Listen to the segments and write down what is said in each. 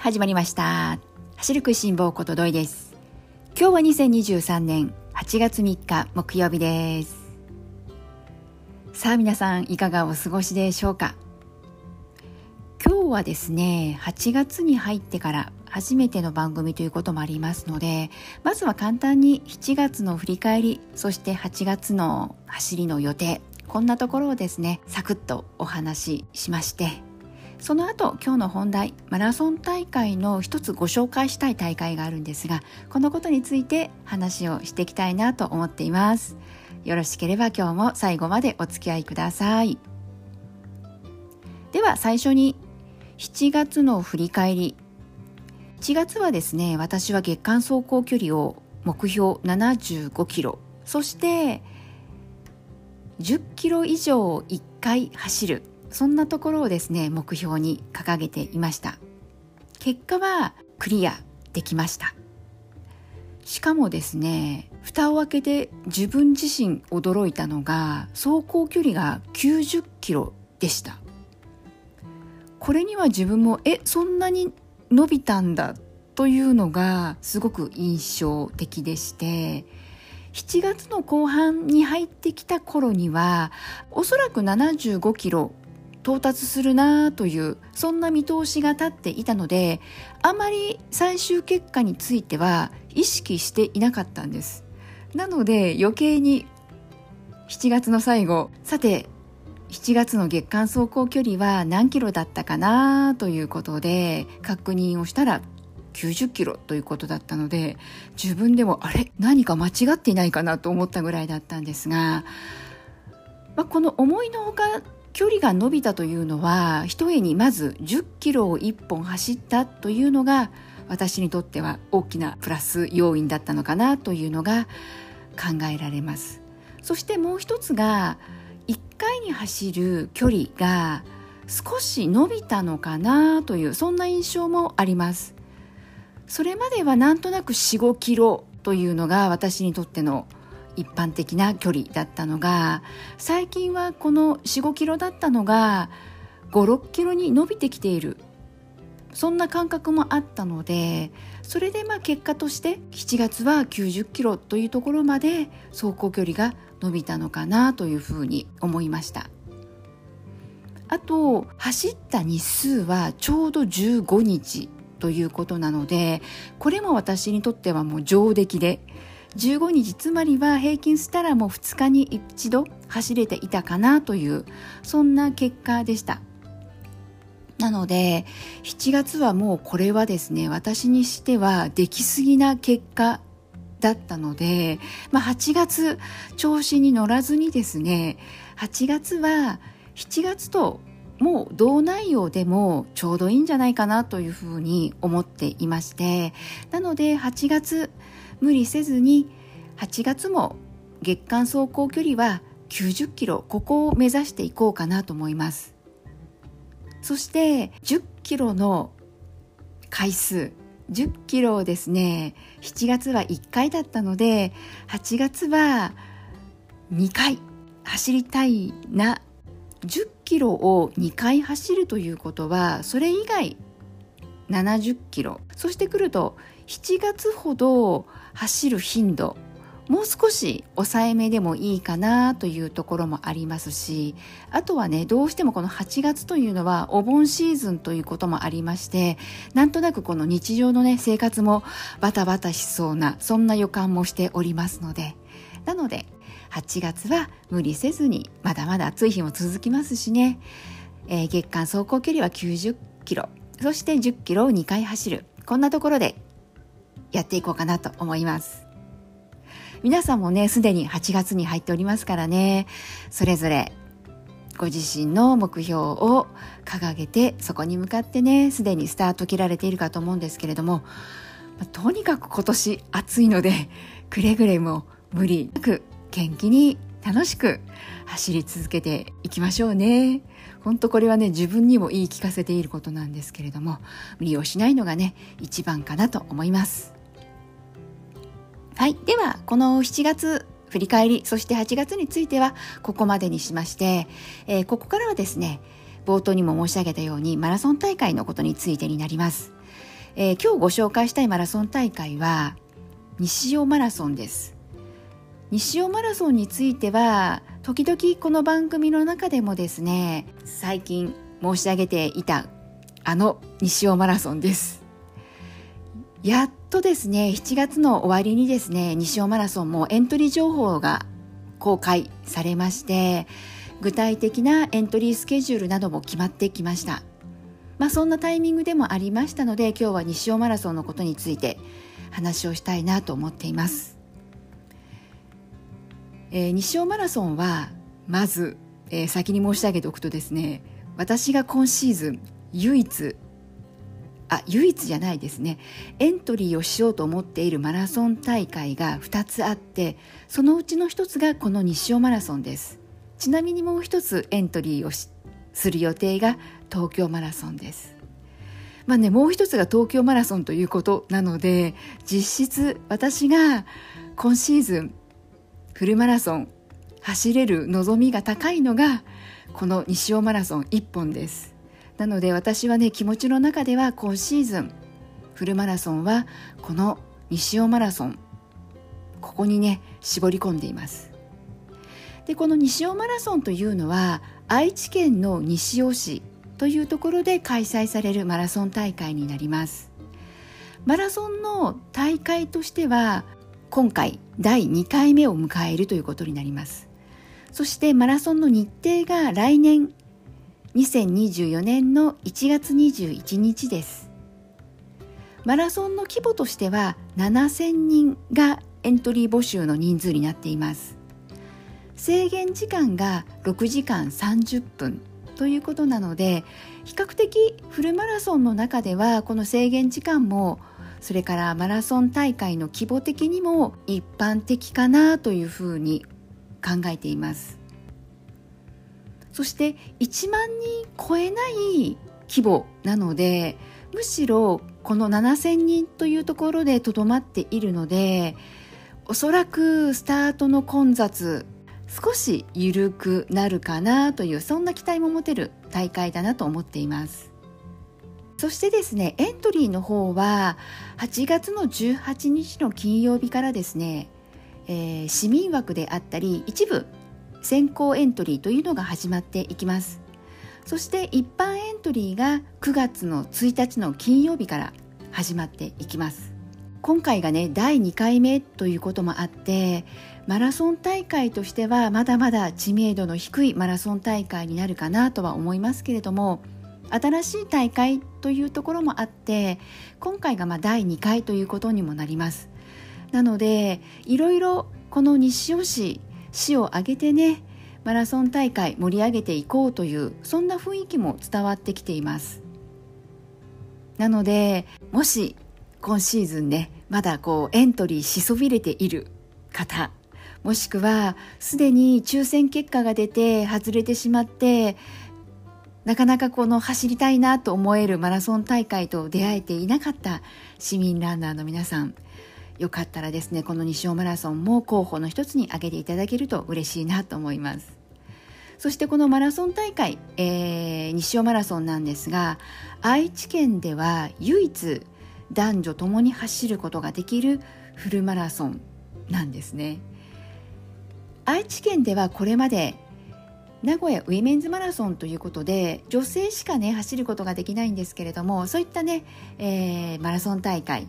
始まりました。走る食いしん坊ことどいです。今日は2023年8月3日木曜日です。さあ皆さんいかがお過ごしでしょうか？今日はですね8月に入ってから初めての番組ということもありますのでまずは簡単に7月の振り返りそして8月の走りの予定こんなところをですねサクッとお話ししましてその後今日の本題マラソン大会の一つご紹介したい大会があるんですがこのことについて話をしていきたいなと思っています。よろしければ今日も最後までお付き合いください。では最初に7月の振り返り。1月はですね私は月間走行距離を目標75キロ。そして10キロ以上1回走る。そんなところをですね目標に掲げていました。結果はクリアできました。しかもですね蓋を開けて自分自身驚いたのが走行距離が90キロでした。これには自分もえそんなに伸びたんだというのがすごく印象的でして7月の後半に入ってきた頃にはおそらく75キロ到達するなというそんな見通しが立っていたのであまり最終結果については意識していなかったんです。なので余計に7月の最後さて7月の月間走行距離は何キロだったかなということで確認をしたら90キロということだったので自分でもあれ？何か間違っていないかなと思ったぐらいだったんですが、まあ、この思いのほか距離が伸びたというのはひとえにまず10キロを1本走ったというのが私にとっては大きなプラス要因だったのかなというのが考えられます。そしてもう一つが1回に走る距離が少し伸びたのかなというそんな印象もあります。それまではなんとなく45キロというのが私にとっての一般的な距離だったのが最近はこの45キロだったのが56キロに伸びてきている。そんな感覚もあったのでそれでまあ結果として7月は90キロというところまで走行距離が伸びたのかなというふうに思いました。あと走った日数はちょうど15日ということなのでこれも私にとってはもう上出来で15日つまりは平均したらもう2日に一度走れていたかなというそんな結果でした。なので7月はもうこれはですね私にしてはできすぎな結果だったので、まあ、8月調子に乗らずにですね8月は7月ともう同内容でもちょうどいいんじゃないかなというふうに思っていましてなので8月無理せずに8月も月間走行距離は90キロここを目指していこうかなと思います。そして10キロの回数10キロをですね7月は1回だったので8月は2回走りたいな。10キロを2回走るということはそれ以外70キロ。そしてくると7月ほど走る頻度もう少し抑えめでもいいかなというところもありますしあとはねどうしてもこの8月というのはお盆シーズンということもありましてなんとなくこの日常のね生活もバタバタしそうなそんな予感もしておりますので。なので8月は無理せずにまだまだ暑い日も続きますしね、えー、月間走行距離は90キロ。そして10キロを2回走る。こんなところでやっていこうかなと思います皆さんもねすでに8月に入っておりますからねそれぞれご自身の目標を掲げてそこに向かってねすでにスタート切られているかと思うんですけれどもとにかく今年暑いのでくれぐれも無理なく元気に楽しく走り続けていきましょうね。本当これはね自分にも言い聞かせていることなんですけれども無理をしないのがね一番かなと思います。はい。では、この7月振り返り、そして8月についてはここまでにしまして、えー、ここからはですね、冒頭にも申し上げたようにマラソン大会のことについてになります。えー、今日ご紹介したいマラソン大会は西尾マラソンです西尾マラソンについては時々この番組の中でもですね最近申し上げていたあの西尾マラソンですやっとですね7月の終わりにですね西尾マラソンもエントリー情報が公開されまして具体的なエントリースケジュールなども決まってきました。まあそんなタイミングでもありましたので今日は西尾マラソンのことについて話をしたいなと思っています。えー、西尾マラソンはまず、えー、先に申し上げておくとですね私が今シーズン唯一あ唯一じゃないですね。エントリーをしようと思っているマラソン大会が2つあってそのうちの1つがこの西尾マラソンです。ちなみにもう1つエントリーをする予定が東京マラソンです。まあねもう1つが東京マラソンということなので実質私が今シーズンフルマラソン走れる望みが高いのがこの西尾マラソン1本です。なので私はね気持ちの中では今シーズンフルマラソンはこの西尾マラソンここにね絞り込んでいます。でこの西尾マラソンというのは愛知県の西尾市というところで開催されるマラソン大会になります。マラソンの大会としては今回第2回目を迎えるということになります。そしてマラソンの日程が来年2024年の1月21日です。マラソンの規模としては7000人がエントリー募集の人数になっています。制限時間が6時間30分ということなので比較的フルマラソンの中ではこの制限時間もそれからマラソン大会の規模的にも一般的かなというふうに考えています。そして1万人超えない規模なのでむしろこの7000人というところでとどまっているのでおそらくスタートの混雑少し緩くなるかなというそんな期待も持てる大会だなと思っています。そしてですねエントリーの方は8月の18日の金曜日からですね、えー、市民枠であったり一部先行エントリーというのが始まっていきます。そして一般エントリーが9月の1日の金曜日から始まっていきます。今回がね第2回目ということもあってマラソン大会としてはまだまだ知名度の低いマラソン大会になるかなとは思いますけれども新しい大会というところもあって今回がま第2回ということにもなります。なのでいろいろこの西尾市市を挙げてねマラソン大会盛り上げていこうというそんな雰囲気も伝わってきています。なのでもし今シーズンねまだこうエントリーしそびれている方もしくはすでに抽選結果が出て外れてしまってなかなかこの走りたいなと思えるマラソン大会と出会えていなかった市民ランナーの皆さんよかったらですねこの西尾マラソンも候補の一つに挙げていただけると嬉しいなと思います。そしてこのマラソン大会、えー、西尾マラソンなんですが愛知県では唯一男女ともに走ることができるフルマラソンなんですね。愛知県ではこれまで名古屋ウィメンズマラソンということで女性しかね走ることができないんですけれどもそういったね、えー、マラソン大会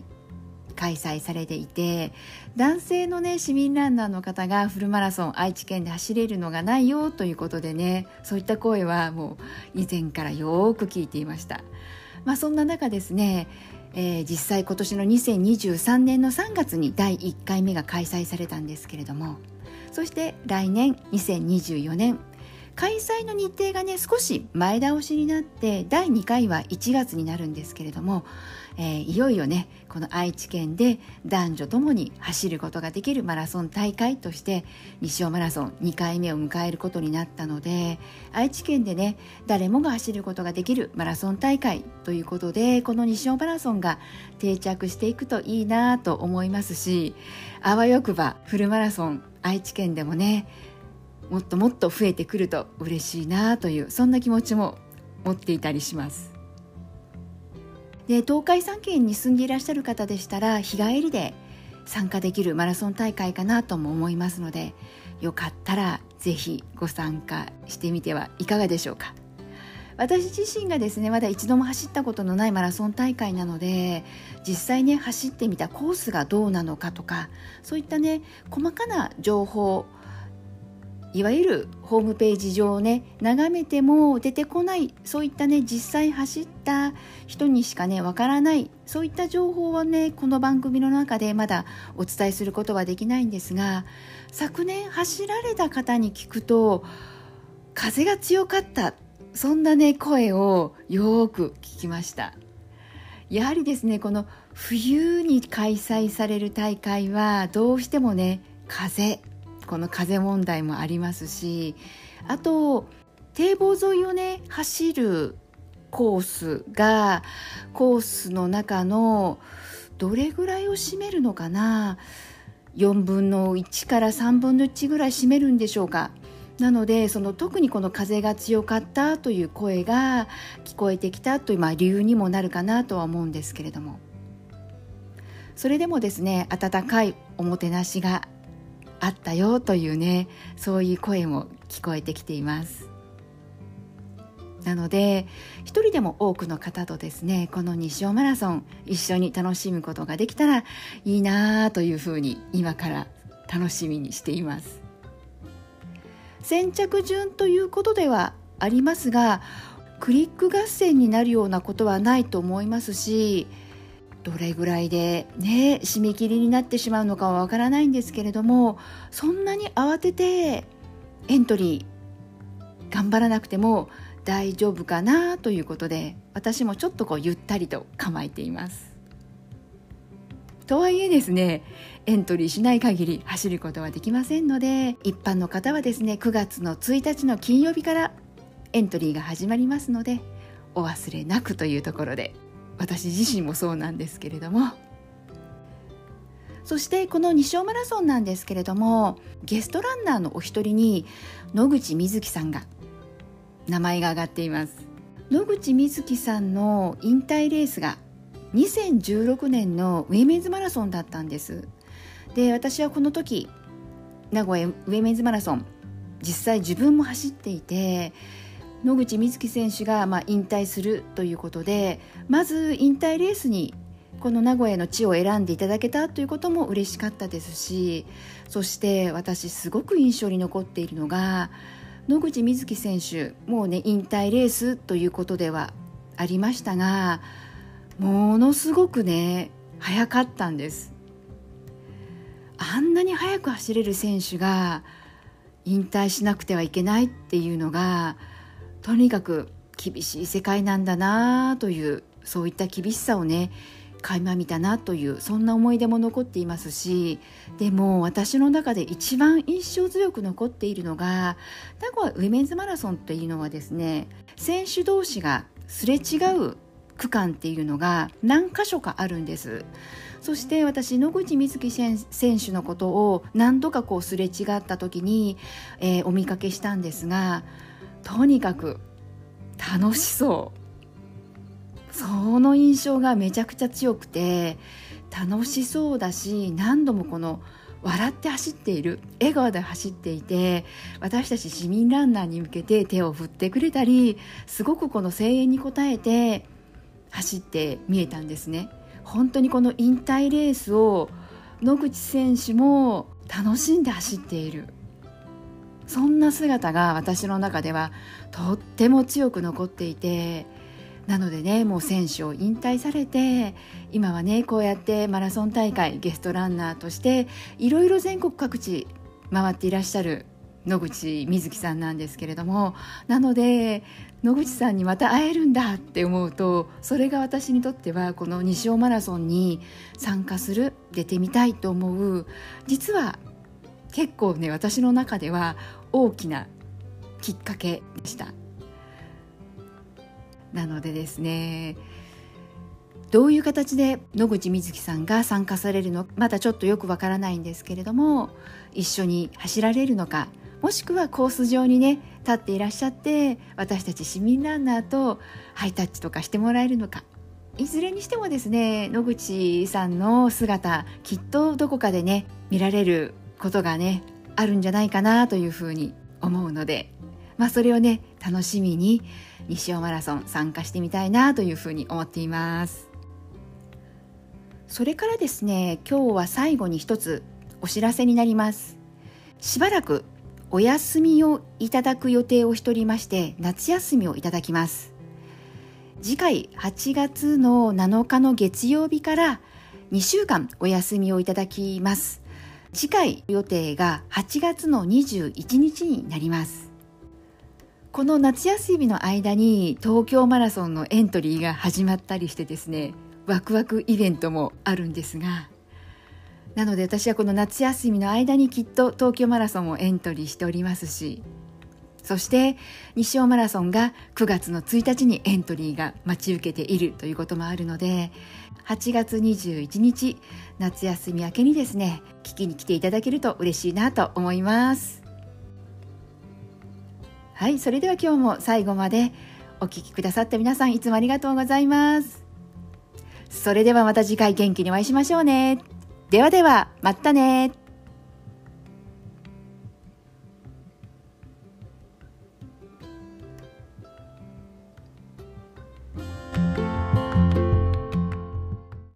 開催されていて男性のね市民ランナーの方がフルマラソン愛知県で走れるのがないよということでねそういった声はもう以前からよく聞いていました。まあ、そんな中ですねえー、実際今年の2023年の3月に第1回目が開催されたんですけれどもそして来年2024年開催の日程がね少し前倒しになって第2回は1月になるんですけれども、えー、いよいよねこの愛知県で男女ともに走ることができるマラソン大会として西尾マラソン2回目を迎えることになったので愛知県でね誰もが走ることができるマラソン大会ということでこの西尾マラソンが定着していくといいなと思いますしあわよくばフルマラソン愛知県でもねもっともっと増えてくると嬉しいなというそんな気持ちも持っていたりします。で東海3県に住んでいらっしゃる方でしたら日帰りで参加できるマラソン大会かなとも思いますのでよかったらぜひご参加してみてはいかがでしょうか。私自身がですねまだ一度も走ったことのないマラソン大会なので実際ね走ってみたコースがどうなのかとかそういったね細かな情報いわゆるホームページ上をね眺めても出てこないそういったね実際走った人にしかねわからないそういった情報はねこの番組の中でまだお伝えすることはできないんですが昨年走られた方に聞くと風が強かったそんなね声をよく聞きました。やはりですねこの冬に開催される大会はどうしてもね風。この風問題もありますしあと堤防沿いをね走るコースがコースの中のどれぐらいを占めるのかな？4分の1から3分の1ぐらい占めるんでしょうか？なのでその特にこの風が強かったという声が聞こえてきたという、まあ、理由にもなるかなとは思うんですけれども。それでもですね温かいおもてなしがあったよというねそういう声も聞こえてきています。なので一人でも多くの方とですねこの西尾マラソン一緒に楽しむことができたらいいなというふうに今から楽しみにしています。先着順ということではありますがクリック合戦になるようなことはないと思いますしどれぐらいでね締め切りになってしまうのかはわからないんですけれどもそんなに慌ててエントリー頑張らなくても大丈夫かなということで私もちょっとこうゆったりと構えています。とはいえですねエントリーしない限り走ることはできませんので一般の方はですね9月の1日の金曜日からエントリーが始まりますのでお忘れなくというところで私自身もそうなんですけれども。そしてこの西尾マラソンなんですけれどもゲストランナーのお一人に野口みずきさんが名前が挙がっています。野口みずきさんの引退レースが2016年のウェメンズマラソンだったんです。で私はこの時名古屋ウェメンズマラソン実際自分も走っていて野口みずき選手がまあ引退するということでまず引退レースにこの名古屋の地を選んでいただけたということも嬉しかったですしそして私すごく印象に残っているのが野口みずき選手もうね引退レースということではありましたがものすごくね速かったんです。あんなに速く走れる選手が引退しなくてはいけないっていうのがとにかく厳しい世界なんだなというそういった厳しさをね垣間見たなというそんな思い出も残っていますしでも私の中で一番印象強く残っているのが名古屋ウィメンズマラソンというのはですね選手同士がすれ違う区間っていうのが何箇所かあるんです。そして私野口みずき選手のことを何度かこうすれ違った時に、えー、お見かけしたんですがとにかく楽しそう。その印象がめちゃくちゃ強くて楽しそうだし何度もこの笑って走っている笑顔で走っていて私たち市民ランナーに向けて手を振ってくれたりすごくこの声援に応えて走って見えたんですね。本当にこの引退レースを野口選手も楽しんで走っている。そんな姿が私の中ではとっても強く残っていてなのでねもう選手を引退されて今はねこうやってマラソン大会ゲストランナーとしていろいろ全国各地回っていらっしゃる野口みずきさんなんですけれどもなので野口さんにまた会えるんだって思うとそれが私にとってはこの西尾マラソンに参加する出てみたいと思う実は結構ね私の中では大きなきっかけでした。なのでですねどういう形で野口みずきさんが参加されるのまだちょっとよくわからないんですけれども一緒に走られるのかもしくはコース上にね立っていらっしゃって私たち市民ランナーとハイタッチとかしてもらえるのか。いずれにしてもですね野口さんの姿きっとどこかでね見られることがねあるんじゃないかなというふうに思うのでまあそれをね楽しみに西尾マラソン参加してみたいなというふうに思っています。それからですね今日は最後に一つお知らせになります。しばらくお休みをいただく予定をしておりまして夏休みをいただきます。次回8月の7日の月曜日から2週間お休みをいただきます。次回予定が8月の21日になります。この夏休みの間に東京マラソンのエントリーが始まったりしてですねワクワクイベントもあるんですがなので私はこの夏休みの間にきっと東京マラソンをエントリーしておりますしそして西尾マラソンが9月の1日にエントリーが待ち受けているということもあるので8月21日夏休み明けにですね聞きに来ていただけると嬉しいなと思います。はいそれでは今日も最後までお聴きくださった皆さんいつもありがとうございます。それではまた次回元気にお会いしましょうね。ではではまたね。